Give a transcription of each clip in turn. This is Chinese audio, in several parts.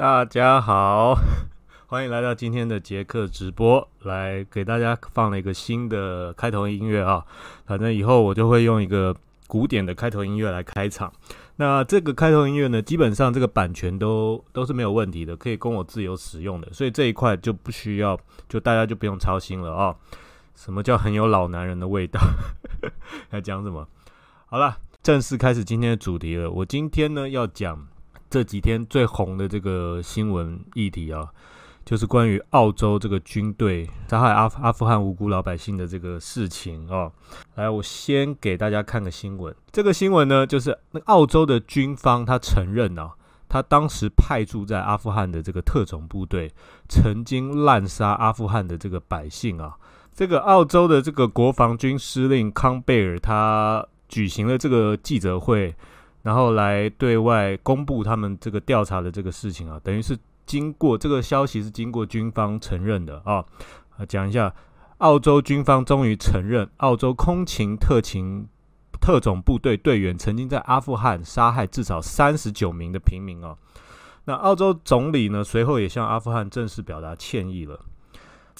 大家好，欢迎来到今天的杰克直播，来给大家放了一个新的开头音乐啊。反正以后我就会用一个古典的开头音乐来开场。那这个开头音乐呢，基本上这个版权都都是没有问题的，可以供我自由使用的，所以这一块就不需要，就大家就不用操心了啊。什么叫很有老男人的味道？要讲什么？好了，正式开始今天的主题了。我今天呢要讲这几天最红的这个新闻议题啊，就是关于澳洲这个军队杀害阿阿富汗无辜老百姓的这个事情哦。来，我先给大家看个新闻。这个新闻呢，就是那澳洲的军方他承认啊，他当时派驻在阿富汗的这个特种部队曾经滥杀阿富汗的这个百姓啊。这个澳洲的这个国防军司令康贝尔，他举行了这个记者会，然后来对外公布他们这个调查的这个事情啊，等于是经过这个消息是经过军方承认的啊。讲一下，澳洲军方终于承认，澳洲空勤特勤特种部队队员曾经在阿富汗杀害至少三十九名的平民啊。那澳洲总理呢，随后也向阿富汗正式表达歉意了。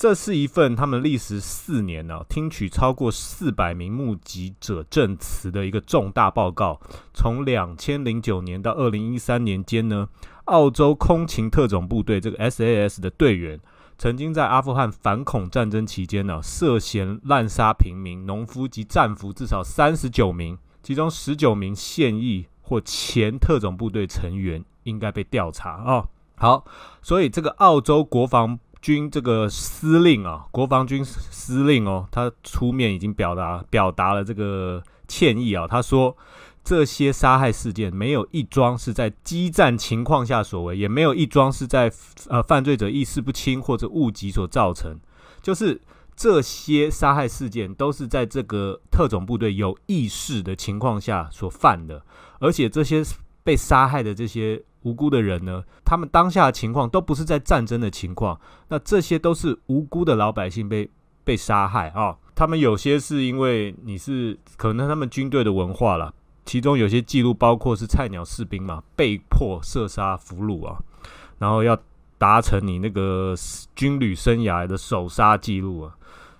这是一份他们历时四年呢，听取超过四百名目击者证词的一个重大报告。从两千零九年到二零一三年间呢，澳洲空勤特种部队这个 SAS 的队员，曾经在阿富汗反恐战争期间呢，涉嫌滥杀平民、农夫及战俘至少三十九名，其中十九名现役或前特种部队成员应该被调查啊。好，所以这个澳洲国防。军这个司令啊，国防军司令哦，他出面已经表达表达了这个歉意啊。他说，这些杀害事件没有一桩是在激战情况下所为，也没有一桩是在呃犯罪者意识不清或者误击所造成。就是这些杀害事件都是在这个特种部队有意识的情况下所犯的，而且这些被杀害的这些。无辜的人呢？他们当下的情况都不是在战争的情况，那这些都是无辜的老百姓被被杀害啊。他们有些是因为你是可能他们军队的文化了，其中有些记录包括是菜鸟士兵嘛，被迫射杀俘虏啊，然后要达成你那个军旅生涯的首杀记录啊，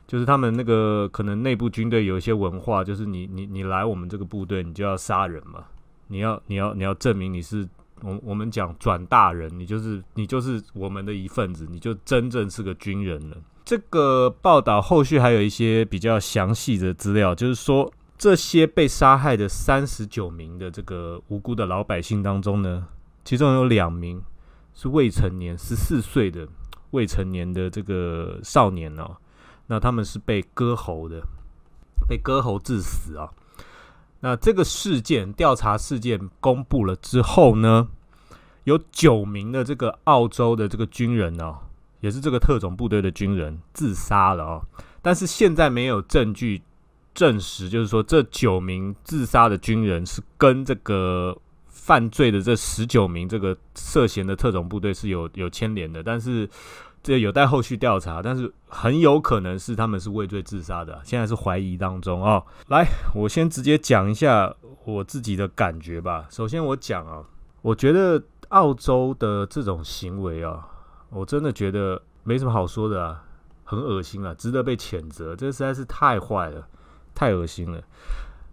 就是他们那个可能内部军队有一些文化，就是你你你来我们这个部队，你就要杀人嘛，你要你要你要证明你是。我我们讲转大人，你就是你就是我们的一份子，你就真正是个军人了。这个报道后续还有一些比较详细的资料，就是说这些被杀害的三十九名的这个无辜的老百姓当中呢，其中有两名是未成年，十四岁的未成年的这个少年哦，那他们是被割喉的，被割喉致死啊。那这个事件调查事件公布了之后呢，有九名的这个澳洲的这个军人哦，也是这个特种部队的军人自杀了哦。但是现在没有证据证实，就是说这九名自杀的军人是跟这个犯罪的这十九名这个涉嫌的特种部队是有有牵连的，但是。这有待后续调查，但是很有可能是他们是畏罪自杀的，现在是怀疑当中啊。来，我先直接讲一下我自己的感觉吧。首先，我讲啊，我觉得澳洲的这种行为啊，我真的觉得没什么好说的啊，很恶心啊，值得被谴责。这实在是太坏了，太恶心了。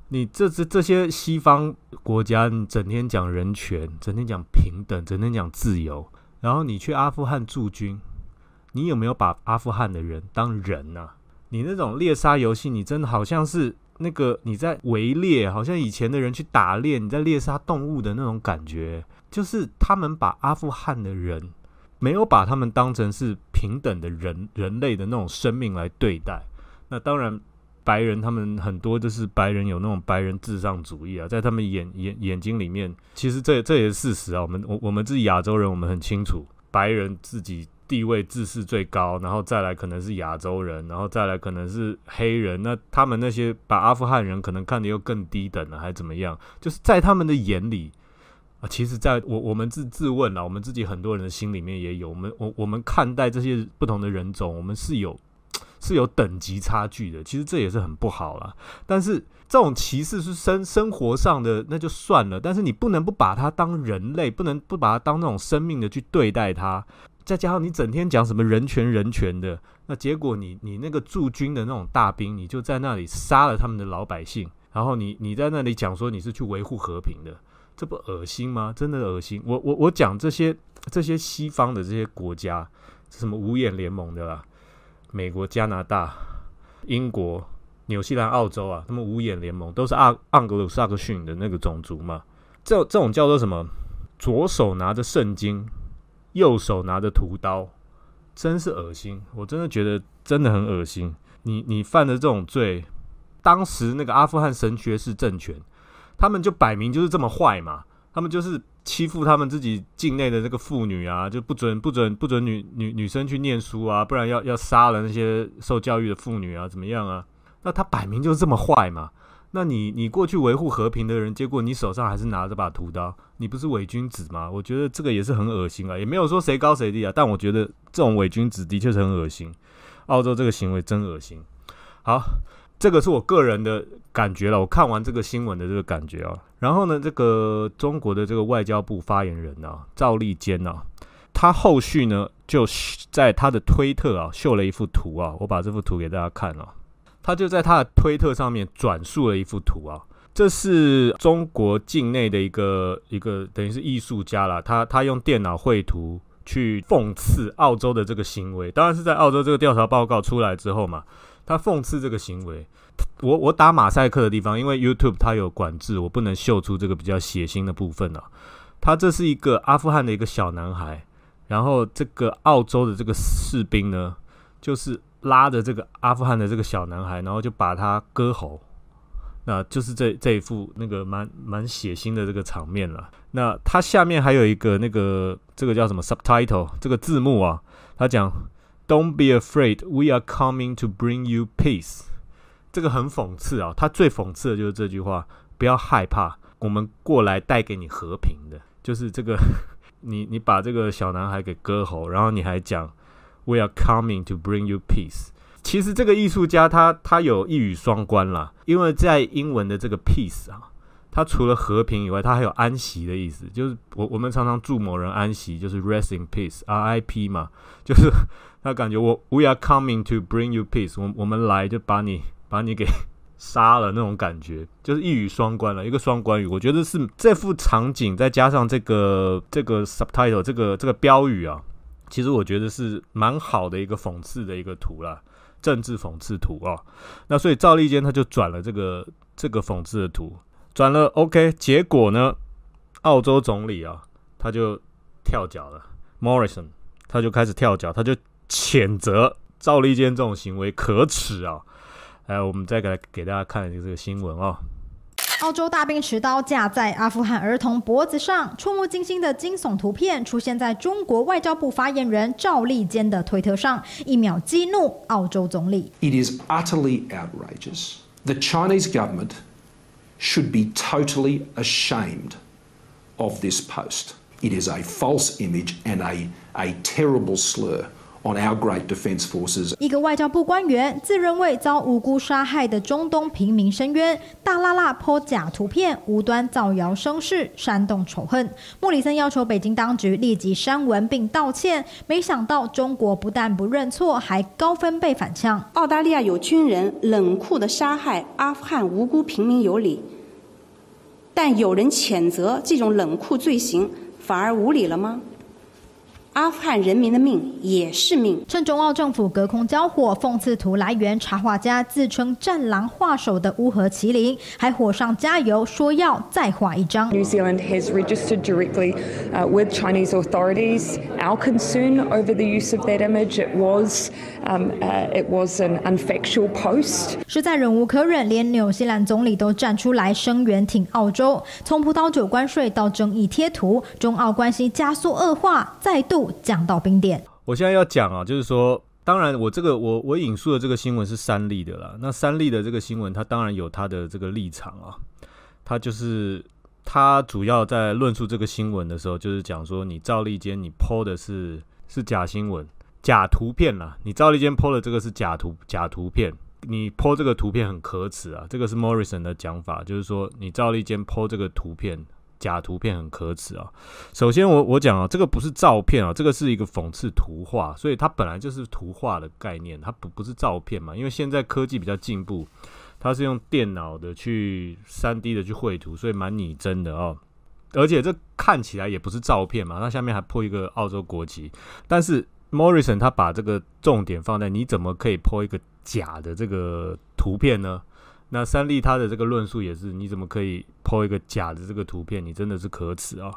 你这这这些西方国家，你整天讲人权，整天讲平等，整天讲自由，然后你去阿富汗驻军。你有没有把阿富汗的人当人呢？你那种猎杀游戏，你真的好像是那个你在围猎，好像以前的人去打猎，你在猎杀动物的那种感觉。就是他们把阿富汗的人没有把他们当成是平等的人人类的那种生命来对待。那当然，白人他们很多就是白人有那种白人至上主义啊，在他们眼眼眼睛里面，其实这这也是事实啊。我们我我们自己亚洲人，我们很清楚，白人自己。地位自视最高，然后再来可能是亚洲人，然后再来可能是黑人。那他们那些把阿富汗人可能看得又更低等了，还是怎么样？就是在他们的眼里啊，其实在我我们自自问了，我们自己很多人的心里面也有。我们我我们看待这些不同的人种，我们是有是有等级差距的。其实这也是很不好了。但是这种歧视是生生活上的，那就算了。但是你不能不把它当人类，不能不把它当那种生命的去对待它。再加上你整天讲什么人权人权的，那结果你你那个驻军的那种大兵，你就在那里杀了他们的老百姓，然后你你在那里讲说你是去维护和平的，这不恶心吗？真的恶心！我我我讲这些这些西方的这些国家，什么五眼联盟的啦，美国、加拿大、英国、纽西兰、澳洲啊，他们五眼联盟都是阿盎格鲁撒克逊的那个种族嘛，这这种叫做什么？左手拿着圣经。右手拿着屠刀，真是恶心！我真的觉得真的很恶心。你你犯的这种罪，当时那个阿富汗神学是政权，他们就摆明就是这么坏嘛。他们就是欺负他们自己境内的这个妇女啊，就不准不准不准女女女生去念书啊，不然要要杀了那些受教育的妇女啊，怎么样啊？那他摆明就是这么坏嘛。那你你过去维护和平的人，结果你手上还是拿着把屠刀，你不是伪君子吗？我觉得这个也是很恶心啊，也没有说谁高谁低啊，但我觉得这种伪君子的确是很恶心。澳洲这个行为真恶心。好，这个是我个人的感觉了，我看完这个新闻的这个感觉啊。然后呢，这个中国的这个外交部发言人啊，赵立坚啊，他后续呢就在他的推特啊秀了一幅图啊，我把这幅图给大家看啊。他就在他的推特上面转述了一幅图啊，这是中国境内的一个一个等于是艺术家了，他他用电脑绘图去讽刺澳洲的这个行为，当然是在澳洲这个调查报告出来之后嘛，他讽刺这个行为。我我打马赛克的地方，因为 YouTube 它有管制，我不能秀出这个比较血腥的部分啊。他这是一个阿富汗的一个小男孩，然后这个澳洲的这个士兵呢，就是。拉着这个阿富汗的这个小男孩，然后就把他割喉，那就是这这一副那个蛮蛮血腥的这个场面了。那他下面还有一个那个这个叫什么 subtitle 这个字幕啊，他讲 "Don't be afraid, we are coming to bring you peace"，这个很讽刺啊。他最讽刺的就是这句话，不要害怕，我们过来带给你和平的。就是这个，你你把这个小男孩给割喉，然后你还讲。We are coming to bring you peace。其实这个艺术家他他有一语双关啦，因为在英文的这个 peace 啊，它除了和平以外，它还有安息的意思。就是我我们常常祝某人安息，就是 rest in peace，R.I.P. 嘛，就是 他感觉我 We are coming to bring you peace。我我们来就把你把你给 杀了那种感觉，就是一语双关了，一个双关语。我觉得是这幅场景再加上这个这个 subtitle 这个这个标语啊。其实我觉得是蛮好的一个讽刺的一个图啦，政治讽刺图啊。那所以赵立坚他就转了这个这个讽刺的图，转了 OK，结果呢，澳洲总理啊他就跳脚了，Morrison 他就开始跳脚，他就谴责赵立坚这种行为可耻啊。来，我们再给给大家看这个新闻啊。澳洲大兵持刀架在阿富汗儿童脖子上，触目惊心的惊悚图片出现在中国外交部发言人赵立坚的推特上，一秒激怒澳洲总理。It is utterly outrageous. The Chinese government should be totally ashamed of this post. It is a false image and a, a terrible slur. On our great defence forces。一个外交部官员自认为遭无辜杀害的中东平民伸冤，大拉拉泼假图片，无端造谣生事，煽动仇恨。莫里森要求北京当局立即删文并道歉，没想到中国不但不认错，还高分贝反呛。澳大利亚有军人冷酷的杀害阿富汗无辜平民有理，但有人谴责这种冷酷罪行，反而无理了吗？阿富汗人民的命也是命。趁中澳政府隔空交火，讽刺图来源插画家自称“战狼画手”的乌合麒麟，还火上加油，说要再画一张。New Zealand has registered directly with Chinese authorities. Our concern over the use of that image it was um, it was an unfactual post. 实在忍无可忍，连纽西兰总理都站出来声援挺澳洲。从葡萄酒关税到争议贴图，中澳关系加速恶化，再度。降到冰点。我现在要讲啊，就是说，当然，我这个我我引述的这个新闻是三立的啦。那三立的这个新闻，它当然有它的这个立场啊。它就是它主要在论述这个新闻的时候，就是讲说，你赵立坚你剖的是是假新闻。假图片啦，你赵立坚 po 的这个是假图假图片，你 po 这个图片很可耻啊，这个是 Morrison 的讲法，就是说你赵立坚 po 这个图片。假图片很可耻啊！首先，我我讲啊，这个不是照片啊，这个是一个讽刺图画，所以它本来就是图画的概念，它不不是照片嘛。因为现在科技比较进步，它是用电脑的去三 D 的去绘图，所以蛮拟真的哦。而且这看起来也不是照片嘛，它下面还破一个澳洲国旗。但是 Morrison 他把这个重点放在你怎么可以破一个假的这个图片呢？那三立他的这个论述也是，你怎么可以抛一个假的这个图片？你真的是可耻啊！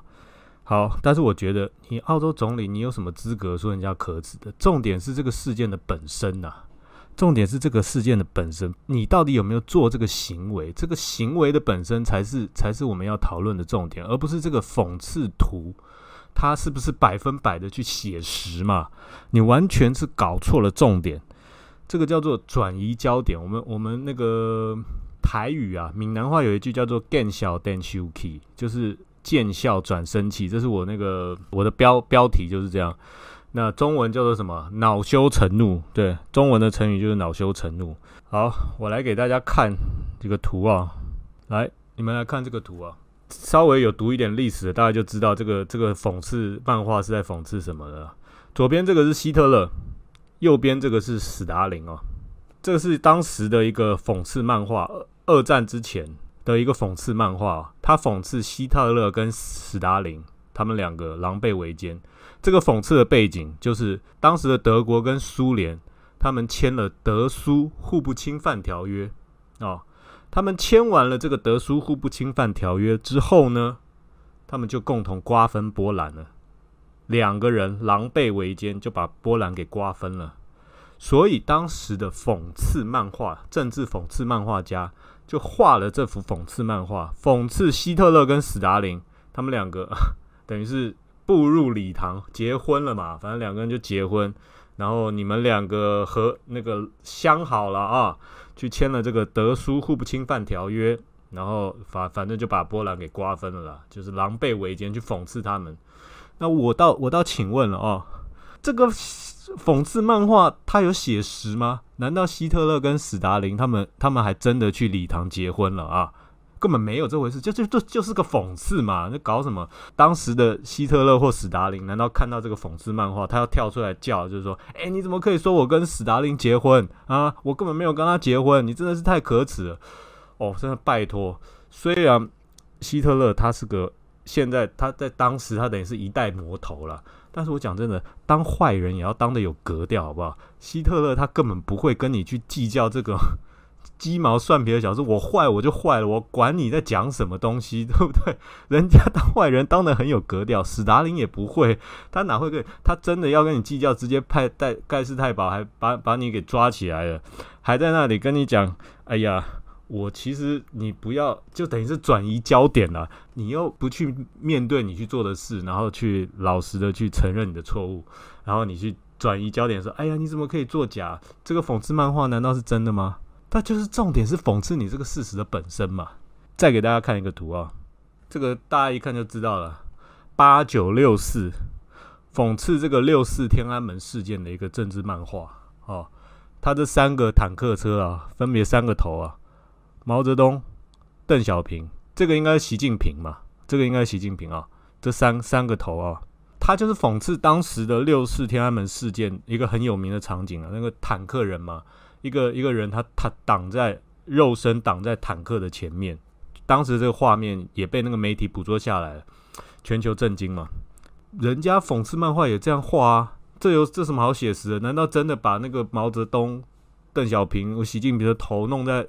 好，但是我觉得你澳洲总理，你有什么资格说人家可耻的？重点是这个事件的本身呐，重点是这个事件的本身，你到底有没有做这个行为？这个行为的本身才是才是我们要讨论的重点，而不是这个讽刺图，它是不是百分百的去写实嘛？你完全是搞错了重点。这个叫做转移焦点。我们我们那个台语啊，闽南话有一句叫做“见笑转生气”，就是见笑转生气。这是我那个我的标标题就是这样。那中文叫做什么？恼羞成怒。对，中文的成语就是恼羞成怒。好，我来给大家看这个图啊。来，你们来看这个图啊。稍微有读一点历史的，大家就知道这个这个讽刺漫画是在讽刺什么了。左边这个是希特勒。右边这个是史达林哦，这个是当时的一个讽刺漫画，二战之前的一个讽刺漫画，他讽刺希特勒跟史达林他们两个狼狈为奸。这个讽刺的背景就是当时的德国跟苏联，他们签了德苏互不侵犯条约哦，他们签完了这个德苏互不侵犯条约之后呢，他们就共同瓜分波兰了。两个人狼狈为奸，就把波兰给瓜分了。所以当时的讽刺漫画、政治讽刺漫画家就画了这幅讽刺漫画，讽刺希特勒跟斯大林他们两个，等于是步入礼堂结婚了嘛。反正两个人就结婚，然后你们两个和那个相好了啊，去签了这个德苏互不侵犯条约，然后反反正就把波兰给瓜分了啦，就是狼狈为奸去讽刺他们。那我倒我倒请问了哦，这个讽刺漫画它有写实吗？难道希特勒跟史达林他们他们还真的去礼堂结婚了啊？根本没有这回事，就就就就是个讽刺嘛！那搞什么？当时的希特勒或史达林难道看到这个讽刺漫画，他要跳出来叫，就是说，哎，你怎么可以说我跟史达林结婚啊？我根本没有跟他结婚，你真的是太可耻了！哦，真的拜托，虽然希特勒他是个。现在他在当时，他等于是一代魔头了。但是我讲真的，当坏人也要当的有格调，好不好？希特勒他根本不会跟你去计较这个 鸡毛蒜皮的小事。我坏我就坏了，我管你在讲什么东西，对不对？人家当坏人当的很有格调，史达林也不会，他哪会跟？他真的要跟你计较，直接派带盖世太保，还把把你给抓起来了，还在那里跟你讲，哎呀。我其实你不要，就等于是转移焦点了。你又不去面对你去做的事，然后去老实的去承认你的错误，然后你去转移焦点说：“哎呀，你怎么可以作假？这个讽刺漫画难道是真的吗？”它就是重点是讽刺你这个事实的本身嘛。再给大家看一个图啊，这个大家一看就知道了。八九六四讽刺这个六四天安门事件的一个政治漫画哦。它这三个坦克车啊，分别三个头啊。毛泽东、邓小平，这个应该是习近平嘛？这个应该是习近平啊。这三三个头啊，他就是讽刺当时的六四天安门事件一个很有名的场景啊。那个坦克人嘛，一个一个人他他挡在肉身挡在坦克的前面，当时这个画面也被那个媒体捕捉下来了，全球震惊嘛。人家讽刺漫画也这样画啊，这有这什么好写实的？难道真的把那个毛泽东、邓小平、习近平的头弄在？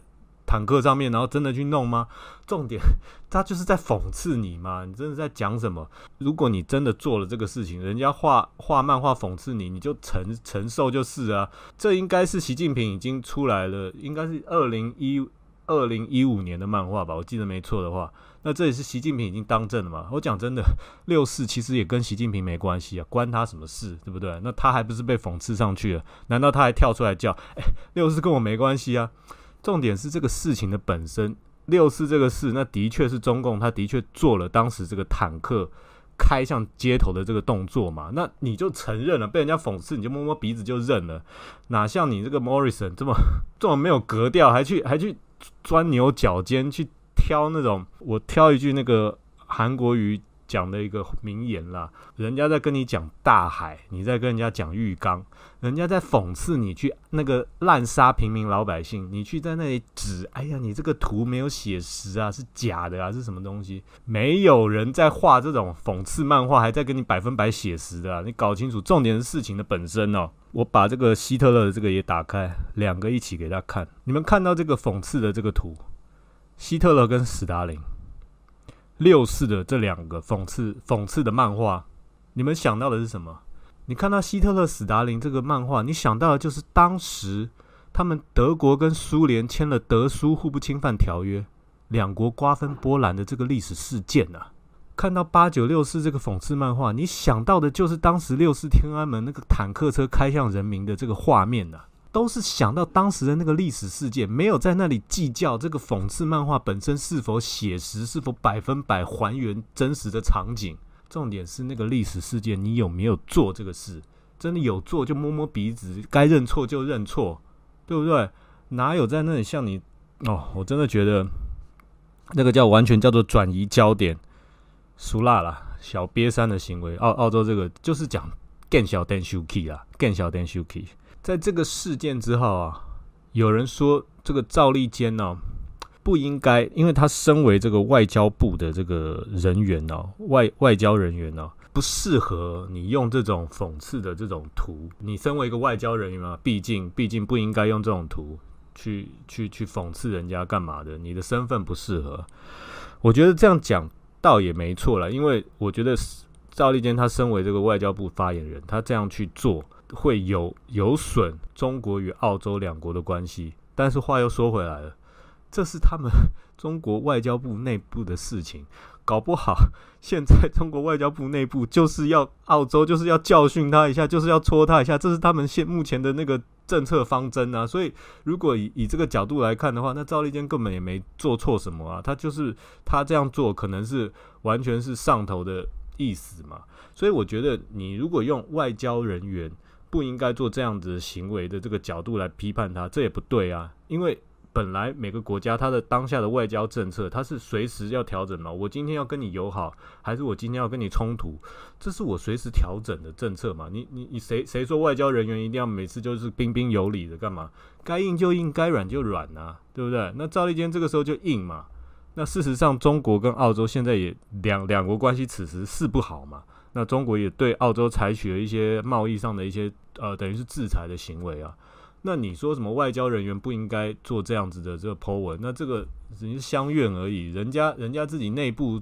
坦克上面，然后真的去弄吗？重点，他就是在讽刺你嘛？你真的在讲什么？如果你真的做了这个事情，人家画画漫画讽刺你，你就承承受就是啊。这应该是习近平已经出来了，应该是二零一二零一五年的漫画吧？我记得没错的话，那这也是习近平已经当政了嘛？我讲真的，六四其实也跟习近平没关系啊，关他什么事？对不对？那他还不是被讽刺上去了？难道他还跳出来叫？哎，六四跟我没关系啊？重点是这个事情的本身，六四这个事，那的确是中共，他的确做了当时这个坦克开向街头的这个动作嘛，那你就承认了，被人家讽刺你就摸摸鼻子就认了，哪像你这个 Morrison 这么 这么没有格调，还去还去钻牛角尖去挑那种，我挑一句那个韩国语。讲的一个名言啦，人家在跟你讲大海，你在跟人家讲浴缸，人家在讽刺你去那个滥杀平民老百姓，你去在那里指，哎呀，你这个图没有写实啊，是假的啊，是什么东西？没有人在画这种讽刺漫画，还在跟你百分百写实的，你搞清楚，重点是事情的本身哦。我把这个希特勒的这个也打开，两个一起给他看，你们看到这个讽刺的这个图，希特勒跟斯大林。六四的这两个讽刺讽刺的漫画，你们想到的是什么？你看到希特勒、斯大林这个漫画，你想到的就是当时他们德国跟苏联签了德苏互不侵犯条约，两国瓜分波兰的这个历史事件啊。看到八九六四这个讽刺漫画，你想到的就是当时六四天安门那个坦克车开向人民的这个画面呐。都是想到当时的那个历史事件，没有在那里计较这个讽刺漫画本身是否写实，是否百分百还原真实的场景。重点是那个历史事件，你有没有做这个事？真的有做就摸摸鼻子，该认错就认错，对不对？哪有在那里像你哦？我真的觉得那个叫完全叫做转移焦点，俗辣啦，小瘪三的行为。澳澳洲这个就是讲更小 Dan Shuki 啦，更小 Dan Shuki。在这个事件之后啊，有人说这个赵立坚呢不应该，因为他身为这个外交部的这个人员哦，外外交人员呢不适合你用这种讽刺的这种图。你身为一个外交人员嘛，毕竟毕竟不应该用这种图去去去讽刺人家干嘛的？你的身份不适合。我觉得这样讲倒也没错了，因为我觉得赵立坚他身为这个外交部发言人，他这样去做。会有有损中国与澳洲两国的关系，但是话又说回来了，这是他们中国外交部内部的事情，搞不好现在中国外交部内部就是要澳洲就是要教训他一下，就是要戳他一下，这是他们现目前的那个政策方针啊。所以如果以以这个角度来看的话，那赵立坚根本也没做错什么啊，他就是他这样做可能是完全是上头的意思嘛。所以我觉得你如果用外交人员。不应该做这样子行为的这个角度来批判他，这也不对啊。因为本来每个国家它的当下的外交政策，它是随时要调整嘛。我今天要跟你友好，还是我今天要跟你冲突，这是我随时调整的政策嘛。你你你谁谁说外交人员一定要每次就是彬彬有礼的干嘛？该硬就硬，该软就软啊，对不对？那赵立坚这个时候就硬嘛。那事实上，中国跟澳洲现在也两两国关系此时是不好嘛。那中国也对澳洲采取了一些贸易上的一些呃，等于是制裁的行为啊。那你说什么外交人员不应该做这样子的这个 Po 文？那这个只是相怨而已。人家人家自己内部，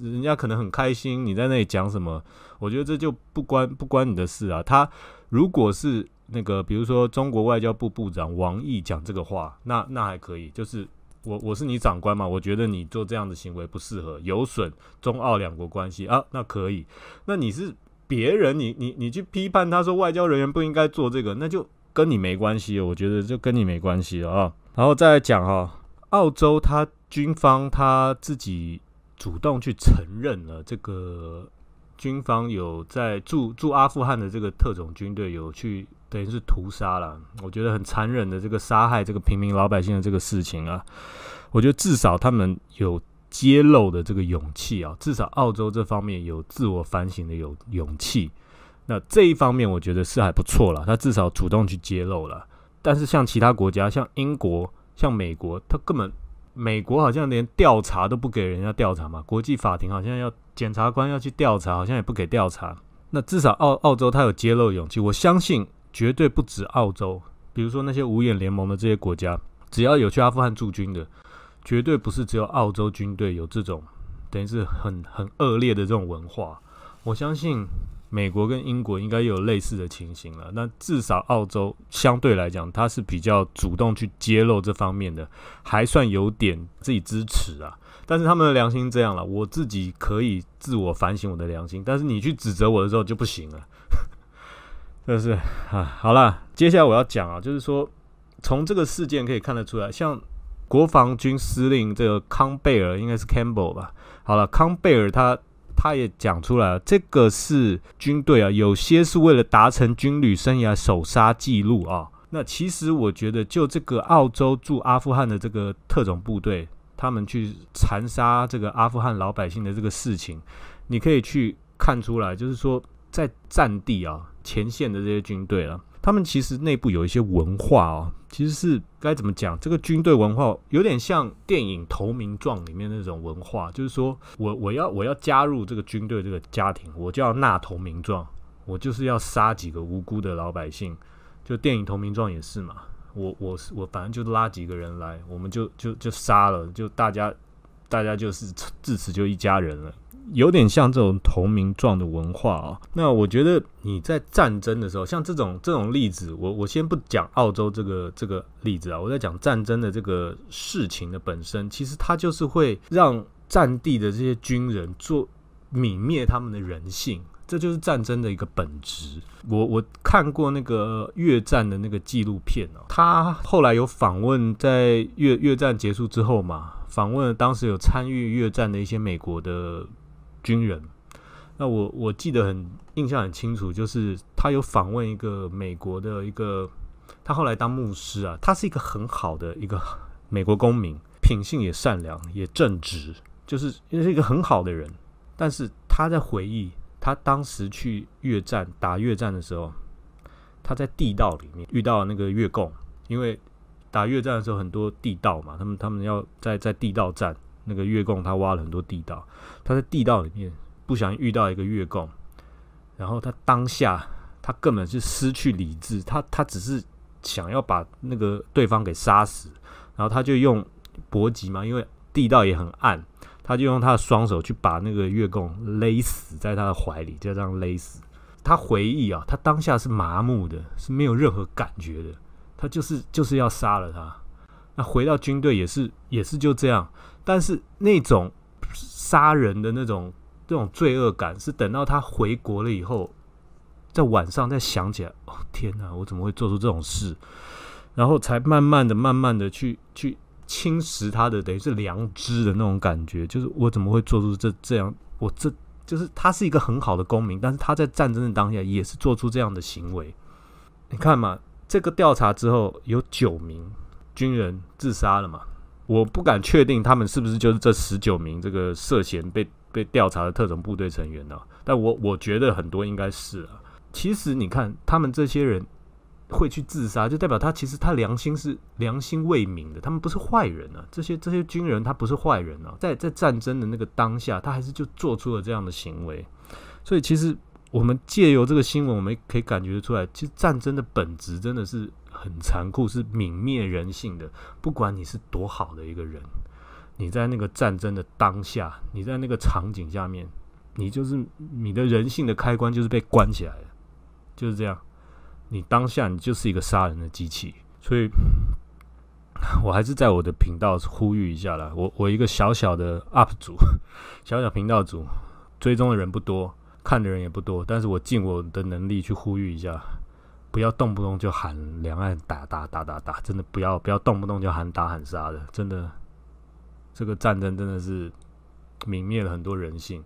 人家可能很开心，你在那里讲什么？我觉得这就不关不关你的事啊。他如果是那个，比如说中国外交部部长王毅讲这个话，那那还可以，就是。我我是你长官嘛，我觉得你做这样的行为不适合，有损中澳两国关系啊，那可以。那你是别人，你你你去批判他说外交人员不应该做这个，那就跟你没关系。我觉得就跟你没关系了啊。然后再来讲哈，澳洲他军方他自己主动去承认了这个军方有在驻驻阿富汗的这个特种军队有去。等于是屠杀了，我觉得很残忍的这个杀害这个平民老百姓的这个事情啊，我觉得至少他们有揭露的这个勇气啊，至少澳洲这方面有自我反省的有勇气，那这一方面我觉得是还不错了，他至少主动去揭露了。但是像其他国家，像英国、像美国，他根本美国好像连调查都不给人家调查嘛，国际法庭好像要检察官要去调查，好像也不给调查。那至少澳澳洲他有揭露勇气，我相信。绝对不止澳洲，比如说那些五眼联盟的这些国家，只要有去阿富汗驻军的，绝对不是只有澳洲军队有这种等于是很很恶劣的这种文化。我相信美国跟英国应该有类似的情形了。那至少澳洲相对来讲，它是比较主动去揭露这方面的，还算有点自己支持啊。但是他们的良心这样了，我自己可以自我反省我的良心，但是你去指责我的时候就不行了。就是啊，好了，接下来我要讲啊，就是说，从这个事件可以看得出来，像国防军司令这个康贝尔，应该是 Campbell 吧？好了，康贝尔他他也讲出来了，这个是军队啊，有些是为了达成军旅生涯首杀记录啊。那其实我觉得，就这个澳洲驻阿富汗的这个特种部队，他们去残杀这个阿富汗老百姓的这个事情，你可以去看出来，就是说在战地啊前线的这些军队啊，他们其实内部有一些文化啊。其实是该怎么讲？这个军队文化有点像电影《投名状》里面那种文化，就是说我我要我要加入这个军队这个家庭，我就要纳投名状，我就是要杀几个无辜的老百姓。就电影《投名状》也是嘛，我我我反正就拉几个人来，我们就就就杀了，就大家大家就是至此就一家人了。有点像这种同名状的文化啊。那我觉得你在战争的时候，像这种这种例子，我我先不讲澳洲这个这个例子啊，我在讲战争的这个事情的本身，其实它就是会让战地的这些军人做泯灭他们的人性，这就是战争的一个本质。我我看过那个越战的那个纪录片哦，他后来有访问在越越战结束之后嘛，访问了当时有参与越战的一些美国的。军人，那我我记得很印象很清楚，就是他有访问一个美国的一个，他后来当牧师啊，他是一个很好的一个 美国公民，品性也善良，也正直，就是是一个很好的人。但是他在回忆他当时去越战打越战的时候，他在地道里面遇到那个越共，因为打越战的时候很多地道嘛，他们他们要在在地道战。那个越共他挖了很多地道，他在地道里面不想遇到一个越共，然后他当下他根本是失去理智，他他只是想要把那个对方给杀死，然后他就用搏击嘛，因为地道也很暗，他就用他的双手去把那个越共勒死在他的怀里，就这样勒死。他回忆啊，他当下是麻木的，是没有任何感觉的，他就是就是要杀了他。那回到军队也是也是就这样。但是那种杀人的那种这种罪恶感，是等到他回国了以后，在晚上再想起来，哦天哪，我怎么会做出这种事？然后才慢慢的、慢慢的去去侵蚀他的等于是良知的那种感觉，就是我怎么会做出这这样？我这就是他是一个很好的公民，但是他在战争的当下也是做出这样的行为。你看嘛，这个调查之后有九名军人自杀了嘛？我不敢确定他们是不是就是这十九名这个涉嫌被被调查的特种部队成员呢？但我我觉得很多应该是啊。其实你看，他们这些人会去自杀，就代表他其实他良心是良心未泯的，他们不是坏人啊。这些这些军人他不是坏人啊，在在战争的那个当下，他还是就做出了这样的行为。所以其实我们借由这个新闻，我们可以感觉得出来，其实战争的本质真的是。很残酷，是泯灭人性的。不管你是多好的一个人，你在那个战争的当下，你在那个场景下面，你就是你的人性的开关就是被关起来了，就是这样。你当下你就是一个杀人的机器。所以，我还是在我的频道呼吁一下啦。我我一个小小的 UP 主，小小频道主，追踪的人不多，看的人也不多，但是我尽我的能力去呼吁一下。不要动不动就喊两岸打打打打打，真的不要不要动不动就喊打喊杀的，真的，这个战争真的是泯灭了很多人性。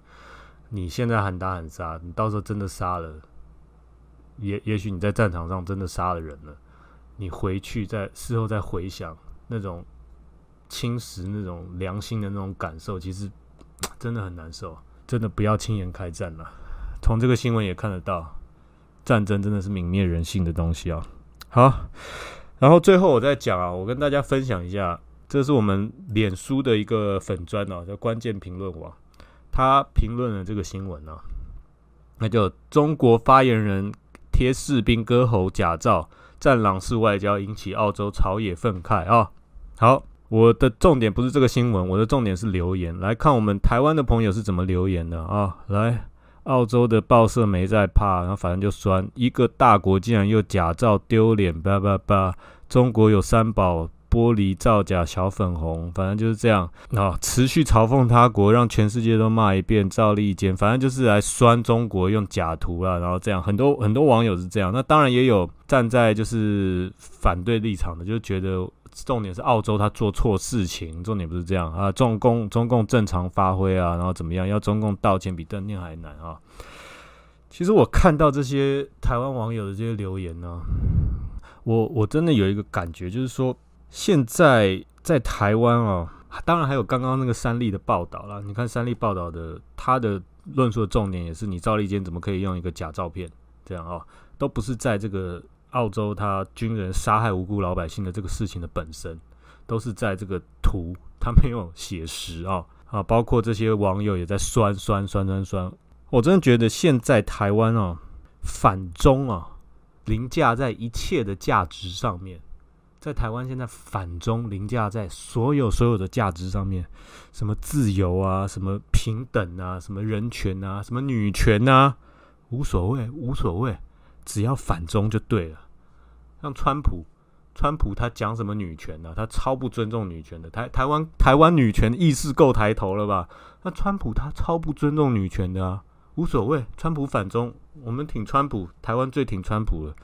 你现在喊打喊杀，你到时候真的杀了，也也许你在战场上真的杀了人了，你回去在事后再回想那种侵蚀那种良心的那种感受，其实真的很难受。真的不要轻言开战了。从这个新闻也看得到。战争真的是泯灭人性的东西啊！好，然后最后我再讲啊，我跟大家分享一下，这是我们脸书的一个粉砖哦，叫关键评论网，他评论了这个新闻呢，那就中国发言人贴士兵割喉假造，战狼式外交引起澳洲朝野愤慨啊！好，我的重点不是这个新闻，我的重点是留言，来看我们台湾的朋友是怎么留言的啊！来。澳洲的报社没在怕，然后反正就酸一个大国竟然又假造丢脸，叭叭叭！中国有三宝，玻璃造假小粉红，反正就是这样啊！持续嘲讽他国，让全世界都骂一遍，赵立坚，反正就是来酸中国用假图啦，然后这样很多很多网友是这样，那当然也有站在就是反对立场的，就觉得重点是澳洲他做错事情，重点不是这样啊，中共中共正常发挥啊，然后怎么样，要中共道歉比登天还难啊。其实我看到这些台湾网友的这些留言呢，我我真的有一个感觉，就是说现在在台湾啊，当然还有刚刚那个三立的报道啦。你看三立报道的，他的论述的重点也是你赵立坚怎么可以用一个假照片这样啊，都不是在这个澳洲他军人杀害无辜老百姓的这个事情的本身，都是在这个图他没有写实啊 啊，包括这些网友也在酸酸酸酸酸。我真的觉得现在台湾啊，反中啊，凌驾在一切的价值上面。在台湾现在反中凌驾在所有所有的价值上面，什么自由啊，什么平等啊，什么人权啊，什么女权啊，无所谓，无所谓，只要反中就对了。像川普，川普他讲什么女权呢？他超不尊重女权的。台台湾台湾女权意识够抬头了吧？那川普他超不尊重女权的啊。无所谓，川普反中，我们挺川普，台湾最挺川普了。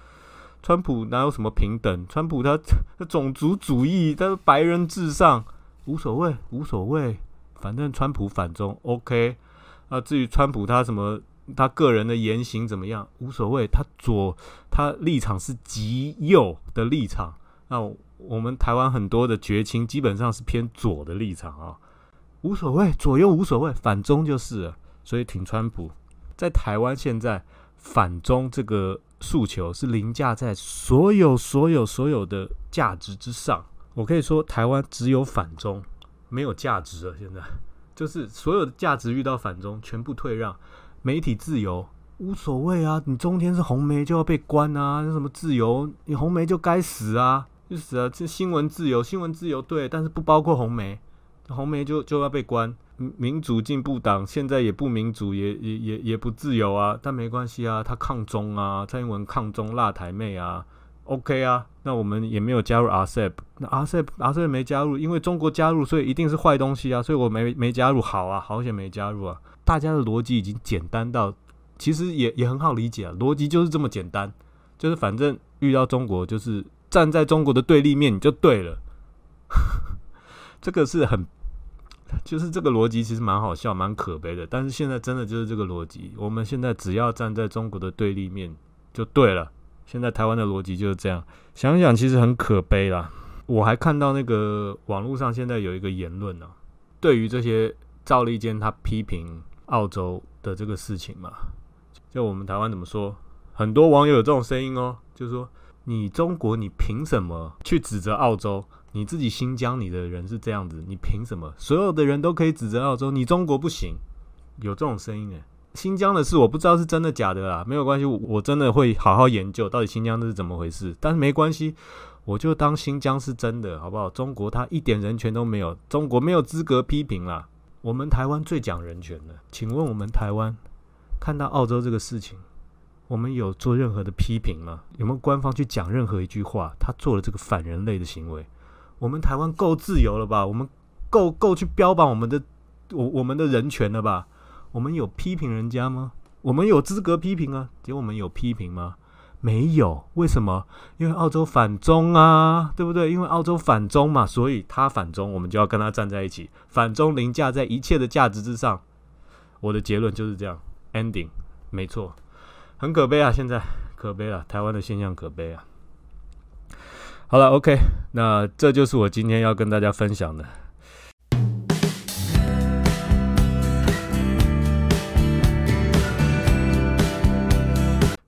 川普哪有什么平等？川普他他种族主义，他白人至上，无所谓，无所谓，反正川普反中，OK。啊，至于川普他什么，他个人的言行怎么样，无所谓。他左，他立场是极右的立场。那我们台湾很多的绝亲基本上是偏左的立场啊，无所谓，左右无所谓，反中就是了。所以挺川普。在台湾，现在反中这个诉求是凌驾在所有、所有、所有的价值之上。我可以说，台湾只有反中，没有价值了。现在就是所有的价值遇到反中，全部退让。媒体自由无所谓啊，你中天是红媒就要被关啊？那什么自由？你红媒就该死啊，就死啊！这新闻自由，新闻自由对，但是不包括红媒，红媒就就要被关。民主进步党现在也不民主，也也也也不自由啊，但没关系啊，他抗中啊，蔡英文抗中辣台妹啊，OK 啊，那我们也没有加入 RCEP，那 RCEP RCEP 没加入，因为中国加入，所以一定是坏东西啊，所以我没没加入，好啊，好险没加入啊，大家的逻辑已经简单到，其实也也很好理解啊，逻辑就是这么简单，就是反正遇到中国就是站在中国的对立面你就对了，这个是很。就是这个逻辑其实蛮好笑、蛮可悲的，但是现在真的就是这个逻辑。我们现在只要站在中国的对立面就对了。现在台湾的逻辑就是这样，想想其实很可悲啦。我还看到那个网络上现在有一个言论呢，对于这些赵立坚他批评澳洲的这个事情嘛，就我们台湾怎么说？很多网友有这种声音哦，就是说你中国你凭什么去指责澳洲？你自己新疆，你的人是这样子，你凭什么？所有的人都可以指责澳洲，你中国不行？有这种声音诶，新疆的事我不知道是真的假的啦，没有关系，我真的会好好研究到底新疆这是怎么回事。但是没关系，我就当新疆是真的，好不好？中国他一点人权都没有，中国没有资格批评啦。我们台湾最讲人权的，请问我们台湾看到澳洲这个事情，我们有做任何的批评吗？有没有官方去讲任何一句话？他做了这个反人类的行为？我们台湾够自由了吧？我们够够去标榜我们的我我们的人权了吧？我们有批评人家吗？我们有资格批评啊？结果我们有批评吗？没有。为什么？因为澳洲反中啊，对不对？因为澳洲反中嘛，所以他反中，我们就要跟他站在一起。反中凌驾在一切的价值之上。我的结论就是这样，ending，没错，很可悲啊！现在可悲了，台湾的现象可悲啊！好了，OK，那这就是我今天要跟大家分享的。